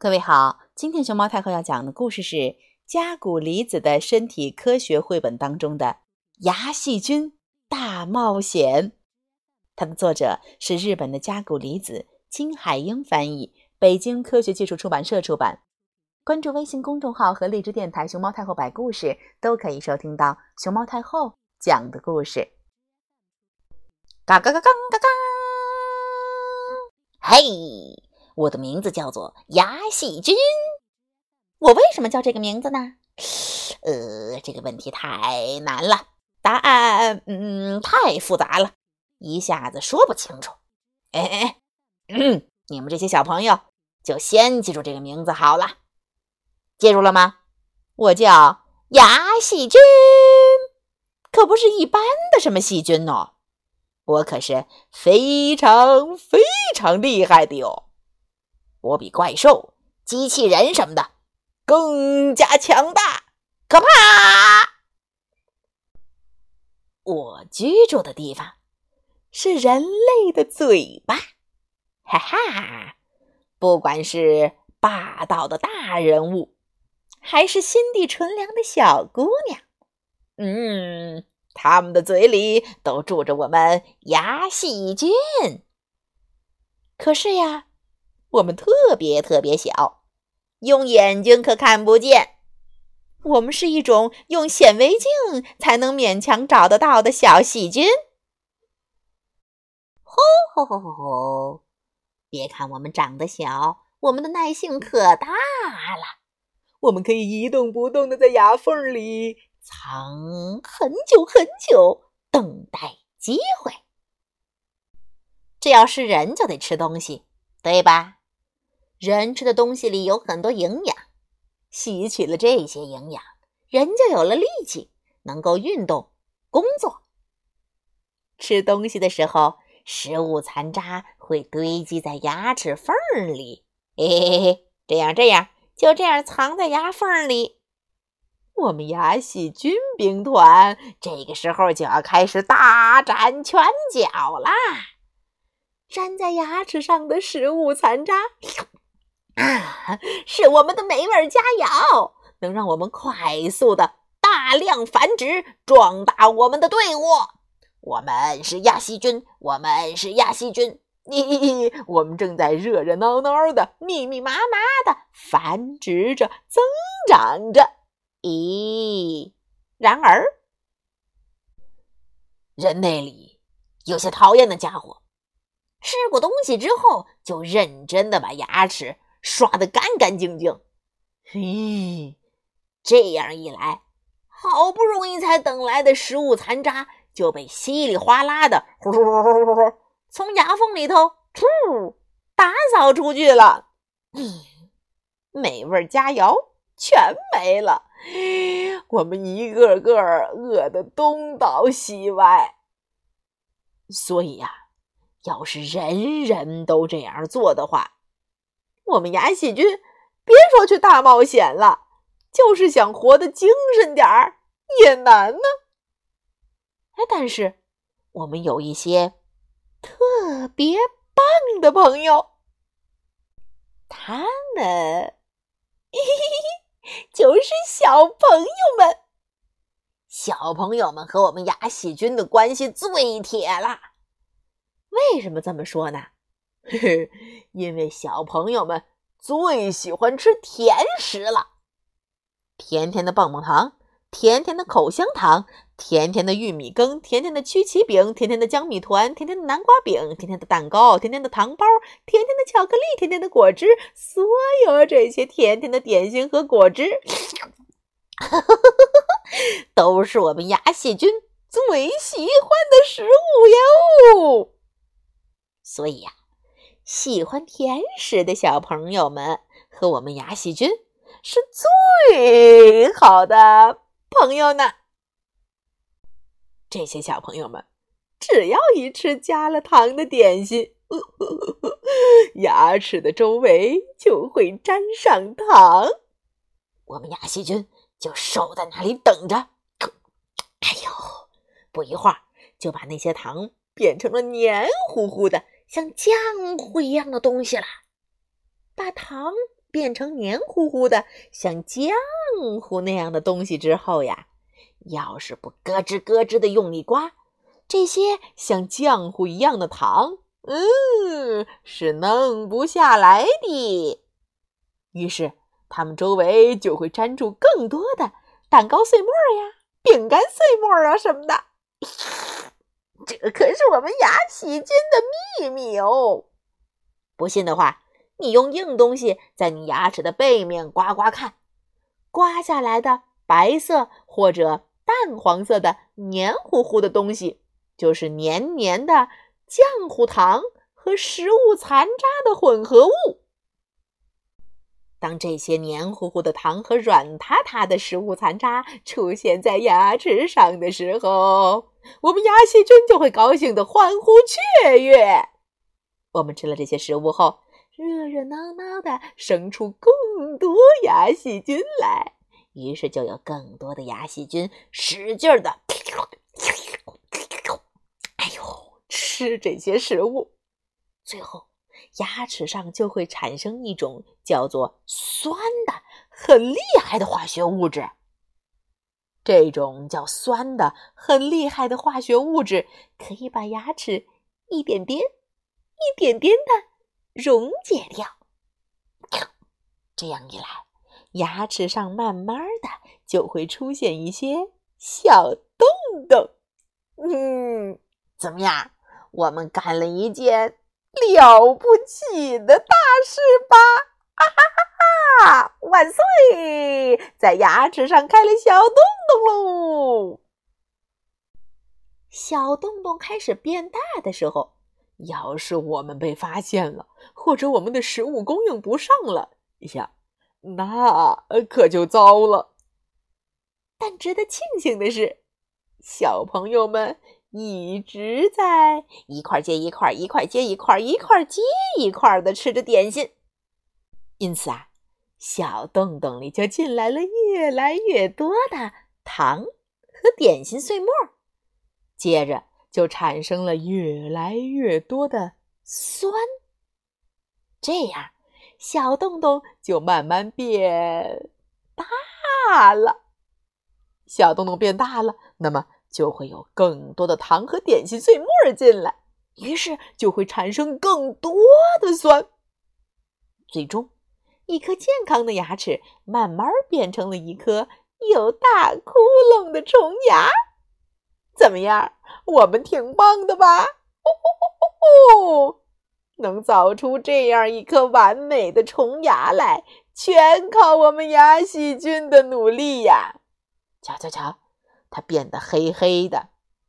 各位好，今天熊猫太后要讲的故事是《加古离子的身体科学绘本》当中的《牙细菌大冒险》。它的作者是日本的加古离子，金海英翻译，北京科学技术出版社出版。关注微信公众号和荔枝电台“熊猫太后摆故事”，都可以收听到熊猫太后讲的故事。嘎嘎嘎嘎嘎嘎！嘿！我的名字叫做牙细菌，我为什么叫这个名字呢？呃，这个问题太难了，答案嗯太复杂了，一下子说不清楚。哎哎，嗯，你们这些小朋友就先记住这个名字好了，记住了吗？我叫牙细菌，可不是一般的什么细菌哦，我可是非常非常厉害的哟。我比怪兽、机器人什么的更加强大，可怕！我居住的地方是人类的嘴巴，哈哈！不管是霸道的大人物，还是心地纯良的小姑娘，嗯，他们的嘴里都住着我们牙细菌。可是呀。我们特别特别小，用眼睛可看不见。我们是一种用显微镜才能勉强找得到的小细菌。吼吼吼吼吼！别看我们长得小，我们的耐性可大了。我们可以一动不动的在牙缝里藏很久很久，等待机会。这要是人，就得吃东西，对吧？人吃的东西里有很多营养，吸取了这些营养，人就有了力气，能够运动、工作。吃东西的时候，食物残渣会堆积在牙齿缝里，嘿嘿嘿，这样这样，就这样藏在牙缝里。我们牙细菌兵团这个时候就要开始大展拳脚啦！粘在牙齿上的食物残渣。啊，是我们的美味佳肴，能让我们快速的大量繁殖，壮大我们的队伍。我们是亚细菌，我们是亚细菌，咦，我们正在热热闹闹的、密密麻麻的繁殖着、增长着。咦，然而，人类里有些讨厌的家伙，吃过东西之后就认真的把牙齿。刷得干干净净，嘿，这样一来，好不容易才等来的食物残渣就被稀里哗啦的呼呼呼呼从牙缝里头噗打扫出去了，美味佳肴全没了，我们一个个饿得东倒西歪。所以呀，要是人人都这样做的话，我们牙细菌别说去大冒险了，就是想活得精神点儿也难呢。哎，但是我们有一些特别棒的朋友，他们 就是小朋友们。小朋友们和我们牙细菌的关系最铁了。为什么这么说呢？嘿嘿，因为小朋友们最喜欢吃甜食了，甜甜的棒棒糖，甜甜的口香糖，甜甜的玉米羹，甜甜的曲奇饼，甜甜的江米团，甜甜的南瓜饼，甜甜的蛋糕，甜甜的糖包，甜甜的巧克力，甜甜的果汁，所有这些甜甜的点心和果汁，都是我们牙细菌最喜欢的食物哟。所以呀。喜欢甜食的小朋友们和我们牙细菌是最好的朋友呢。这些小朋友们只要一吃加了糖的点心，牙齿的周围就会沾上糖，我们牙细菌就守在那里等着。哎呦，不一会儿就把那些糖变成了黏糊糊的。像浆糊一样的东西了，把糖变成黏糊糊的像浆糊那样的东西之后呀，要是不咯吱咯吱的用力刮，这些像浆糊一样的糖，嗯，是弄不下来的。于是，它们周围就会粘住更多的蛋糕碎末呀、饼干碎末啊什么的。这可是我们牙细菌的秘密哦！不信的话，你用硬东西在你牙齿的背面刮刮看，刮下来的白色或者淡黄色的黏糊糊的东西，就是黏黏的浆糊糖和食物残渣的混合物。当这些黏糊糊的糖和软塌塌的食物残渣出现在牙齿上的时候，我们牙细菌就会高兴的欢呼雀跃。我们吃了这些食物后，热热闹闹的生出更多牙细菌来，于是就有更多的牙细菌使劲的，哎呦，吃这些食物，最后。牙齿上就会产生一种叫做酸的、很厉害的化学物质。这种叫酸的、很厉害的化学物质可以把牙齿一点点、一点点的溶解掉。这样一来，牙齿上慢慢的就会出现一些小洞洞。嗯，怎么样？我们干了一件。了不起的大事吧！啊哈哈哈！万岁，在牙齿上开了小洞洞喽！小洞洞开始变大的时候，要是我们被发现了，或者我们的食物供应不上了呀，那可就糟了。但值得庆幸的是，小朋友们。一直在一块接一块，一块接一块，一块接一块的吃着点心，因此啊，小洞洞里就进来了越来越多的糖和点心碎末，接着就产生了越来越多的酸，这样小洞洞就慢慢变大了。小洞洞变大了，那么。就会有更多的糖和点心碎末进来，于是就会产生更多的酸。最终，一颗健康的牙齿慢慢变成了一颗有大窟窿的虫牙。怎么样？我们挺棒的吧？哦，能造出这样一颗完美的虫牙来，全靠我们牙细菌的努力呀！瞧瞧瞧！它变得黑黑的，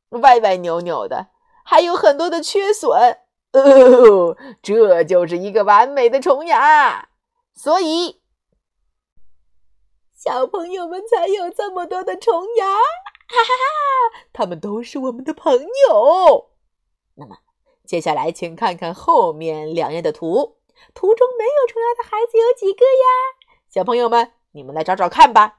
歪歪扭扭的，还有很多的缺损。哦，这就是一个完美的虫牙，所以小朋友们才有这么多的虫牙。哈哈哈，他们都是我们的朋友。那么，接下来请看看后面两页的图，图中没有虫牙的孩子有几个呀？小朋友们，你们来找找看吧。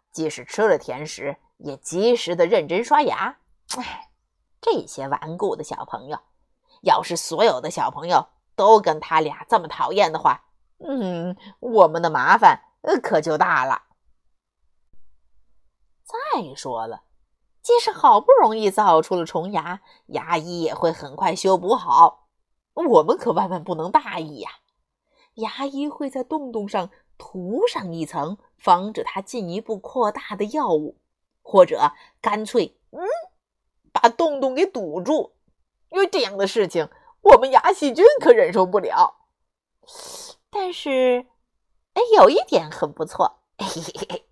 即使吃了甜食，也及时的认真刷牙。哎，这些顽固的小朋友，要是所有的小朋友都跟他俩这么讨厌的话，嗯，我们的麻烦可就大了。再说了，即使好不容易造出了虫牙，牙医也会很快修补好。我们可万万不能大意呀！牙医会在洞洞上涂上一层。防止它进一步扩大的药物，或者干脆嗯把洞洞给堵住，因为这样的事情我们牙细菌可忍受不了。但是，哎，有一点很不错，嘿嘿嘿，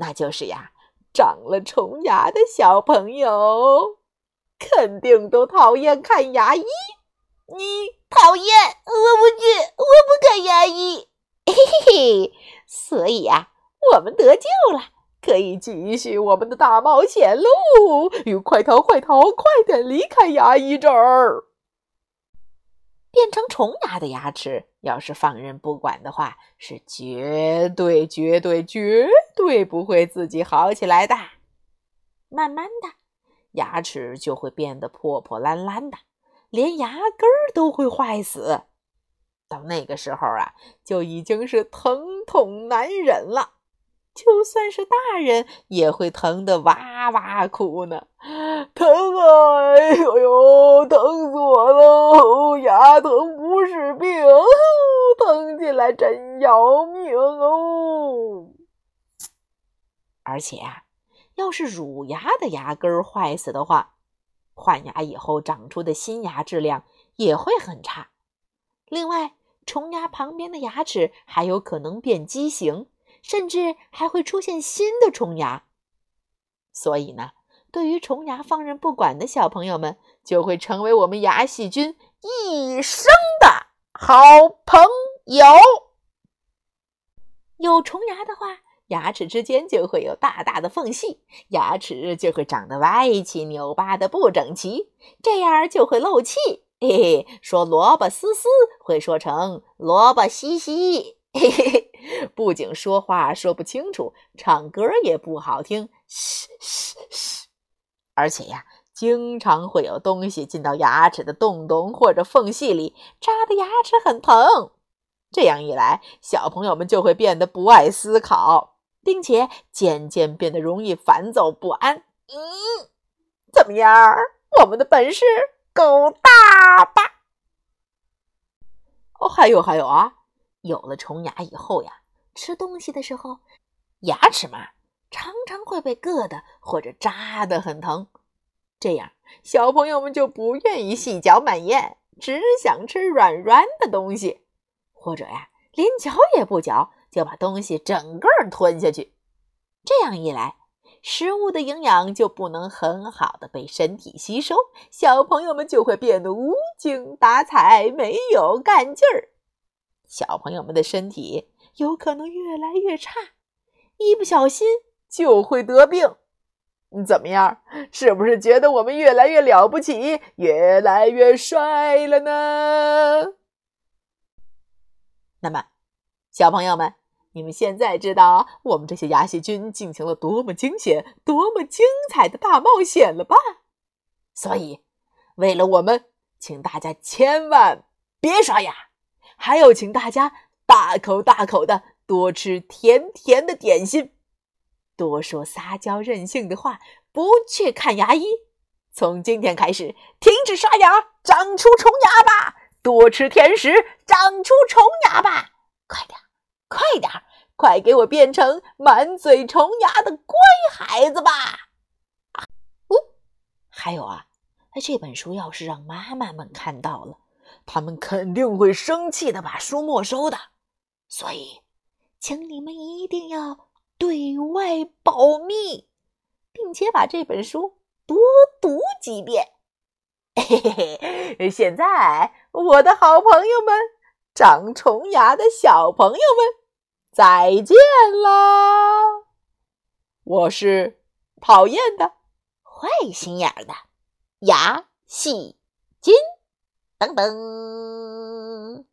那就是呀，长了虫牙的小朋友肯定都讨厌看牙医。你讨厌？我不去，我不看牙医。嘿嘿嘿，所以呀，我们得救了，可以继续我们的大冒险喽！快逃，快逃，快点离开牙医这儿！变成虫牙的牙齿，要是放任不管的话，是绝对、绝对、绝对不会自己好起来的。慢慢的，牙齿就会变得破破烂烂的，连牙根儿都会坏死。到那个时候啊，就已经是疼痛难忍了。就算是大人，也会疼得哇哇哭呢。疼啊！哎呦呦，疼死我了！牙疼不是病，疼起来真要命哦。而且啊，要是乳牙的牙根坏死的话，换牙以后长出的新牙质量也会很差。另外，虫牙旁边的牙齿还有可能变畸形，甚至还会出现新的虫牙。所以呢，对于虫牙放任不管的小朋友们，就会成为我们牙细菌一生的好朋友。有虫牙的话，牙齿之间就会有大大的缝隙，牙齿就会长得歪七扭八的不整齐，这样就会漏气。嘿嘿，说萝卜丝丝会说成萝卜稀稀，嘿嘿嘿，不仅说话说不清楚，唱歌也不好听，嘘嘘嘘。而且呀，经常会有东西进到牙齿的洞洞或者缝隙里，扎的牙齿很疼。这样一来，小朋友们就会变得不爱思考，并且渐渐变得容易烦躁不安。嗯，怎么样？我们的本事？够大吧？哦，还有还有啊！有了虫牙以后呀，吃东西的时候，牙齿嘛，常常会被硌的或者扎的很疼。这样，小朋友们就不愿意细嚼慢咽，只想吃软软的东西，或者呀，连嚼也不嚼，就把东西整个吞下去。这样一来，食物的营养就不能很好的被身体吸收，小朋友们就会变得无精打采，没有干劲儿。小朋友们的身体有可能越来越差，一不小心就会得病。怎么样？是不是觉得我们越来越了不起，越来越帅了呢？那么，小朋友们。你们现在知道我们这些牙细菌进行了多么惊险、多么精彩的大冒险了吧？所以，为了我们，请大家千万别刷牙，还有，请大家大口大口的多吃甜甜的点心，多说撒娇任性的话，不去看牙医。从今天开始，停止刷牙，长出虫牙吧！多吃甜食，长出虫牙吧！快点！快点，快给我变成满嘴虫牙的乖孩子吧！啊哦，还有啊，这本书要是让妈妈们看到了，他们肯定会生气的，把书没收的。所以，请你们一定要对外保密，并且把这本书多读几遍。嘿嘿嘿，现在，我的好朋友们，长虫牙的小朋友们。再见啦！我是讨厌的、坏心眼的牙细菌，噔噔。